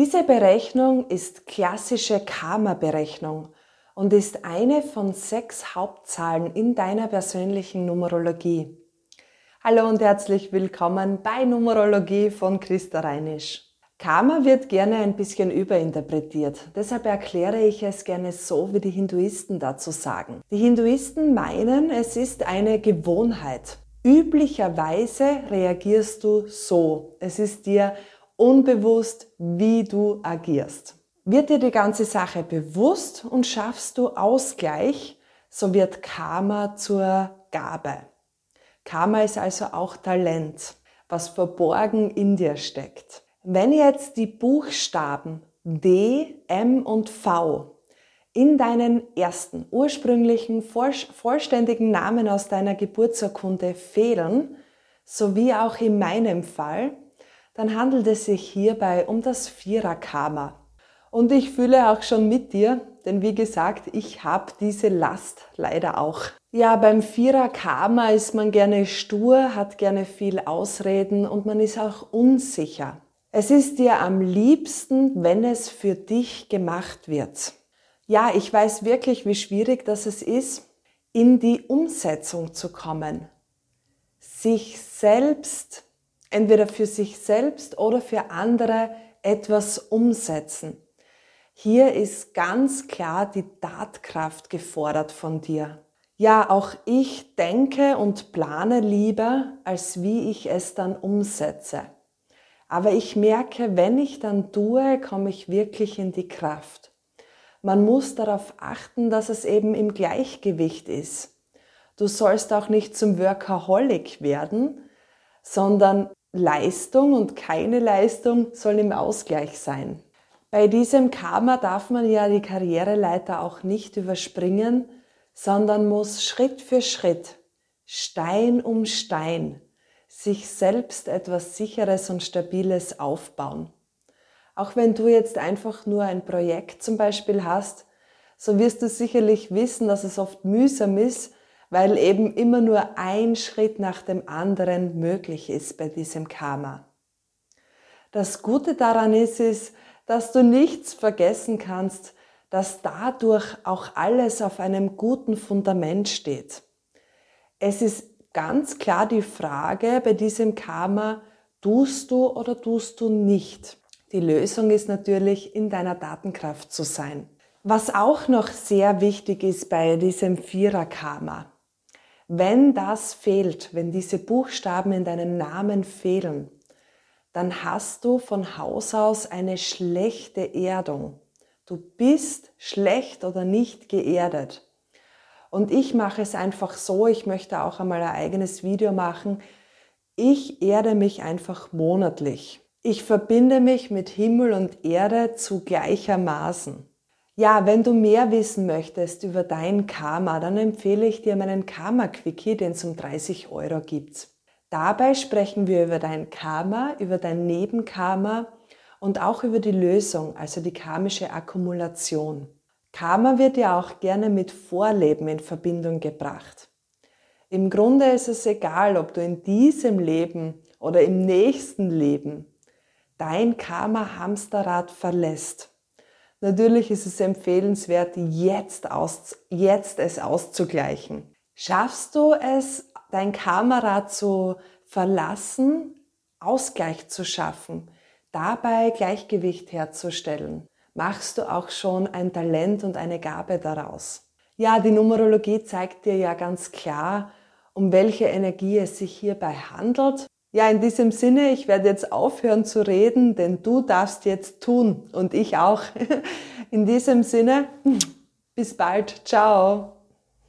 Diese Berechnung ist klassische Karma-Berechnung und ist eine von sechs Hauptzahlen in deiner persönlichen Numerologie. Hallo und herzlich willkommen bei Numerologie von Christa Reinisch. Karma wird gerne ein bisschen überinterpretiert. Deshalb erkläre ich es gerne so, wie die Hinduisten dazu sagen. Die Hinduisten meinen, es ist eine Gewohnheit. Üblicherweise reagierst du so. Es ist dir unbewusst, wie du agierst. Wird dir die ganze Sache bewusst und schaffst du Ausgleich, so wird Karma zur Gabe. Karma ist also auch Talent, was verborgen in dir steckt. Wenn jetzt die Buchstaben D, M und V in deinen ersten ursprünglichen vollständigen Namen aus deiner Geburtsurkunde fehlen, so wie auch in meinem Fall, dann handelt es sich hierbei um das Vierer-Karma. Und ich fühle auch schon mit dir, denn wie gesagt, ich habe diese Last leider auch. Ja, beim Vierer-Karma ist man gerne stur, hat gerne viel Ausreden und man ist auch unsicher. Es ist dir am liebsten, wenn es für dich gemacht wird. Ja, ich weiß wirklich, wie schwierig das es ist, in die Umsetzung zu kommen. Sich selbst entweder für sich selbst oder für andere etwas umsetzen. Hier ist ganz klar die Tatkraft gefordert von dir. Ja, auch ich denke und plane lieber, als wie ich es dann umsetze. Aber ich merke, wenn ich dann tue, komme ich wirklich in die Kraft. Man muss darauf achten, dass es eben im Gleichgewicht ist. Du sollst auch nicht zum Workaholic werden, sondern Leistung und keine Leistung soll im Ausgleich sein. Bei diesem Karma darf man ja die Karriereleiter auch nicht überspringen, sondern muss Schritt für Schritt, Stein um Stein, sich selbst etwas Sicheres und Stabiles aufbauen. Auch wenn du jetzt einfach nur ein Projekt zum Beispiel hast, so wirst du sicherlich wissen, dass es oft mühsam ist, weil eben immer nur ein Schritt nach dem anderen möglich ist bei diesem Karma. Das Gute daran ist, ist, dass du nichts vergessen kannst, dass dadurch auch alles auf einem guten Fundament steht. Es ist ganz klar die Frage bei diesem Karma, tust du oder tust du nicht? Die Lösung ist natürlich, in deiner Datenkraft zu sein. Was auch noch sehr wichtig ist bei diesem Vierer-Karma, wenn das fehlt, wenn diese Buchstaben in deinem Namen fehlen, dann hast du von Haus aus eine schlechte Erdung. Du bist schlecht oder nicht geerdet. Und ich mache es einfach so, ich möchte auch einmal ein eigenes Video machen. Ich erde mich einfach monatlich. Ich verbinde mich mit Himmel und Erde zu gleichermaßen. Ja, wenn du mehr wissen möchtest über dein Karma, dann empfehle ich dir meinen Karma-Quickie, den es um 30 Euro gibt. Dabei sprechen wir über dein Karma, über dein Nebenkarma und auch über die Lösung, also die karmische Akkumulation. Karma wird ja auch gerne mit Vorleben in Verbindung gebracht. Im Grunde ist es egal, ob du in diesem Leben oder im nächsten Leben dein Karma-Hamsterrad verlässt. Natürlich ist es empfehlenswert, jetzt, aus, jetzt es auszugleichen. Schaffst du es, dein Kamera zu verlassen, Ausgleich zu schaffen, dabei Gleichgewicht herzustellen? Machst du auch schon ein Talent und eine Gabe daraus? Ja, die Numerologie zeigt dir ja ganz klar, um welche Energie es sich hierbei handelt ja, in diesem Sinne, ich werde jetzt aufhören zu reden, denn du darfst jetzt tun und ich auch. In diesem Sinne, bis bald. Ciao.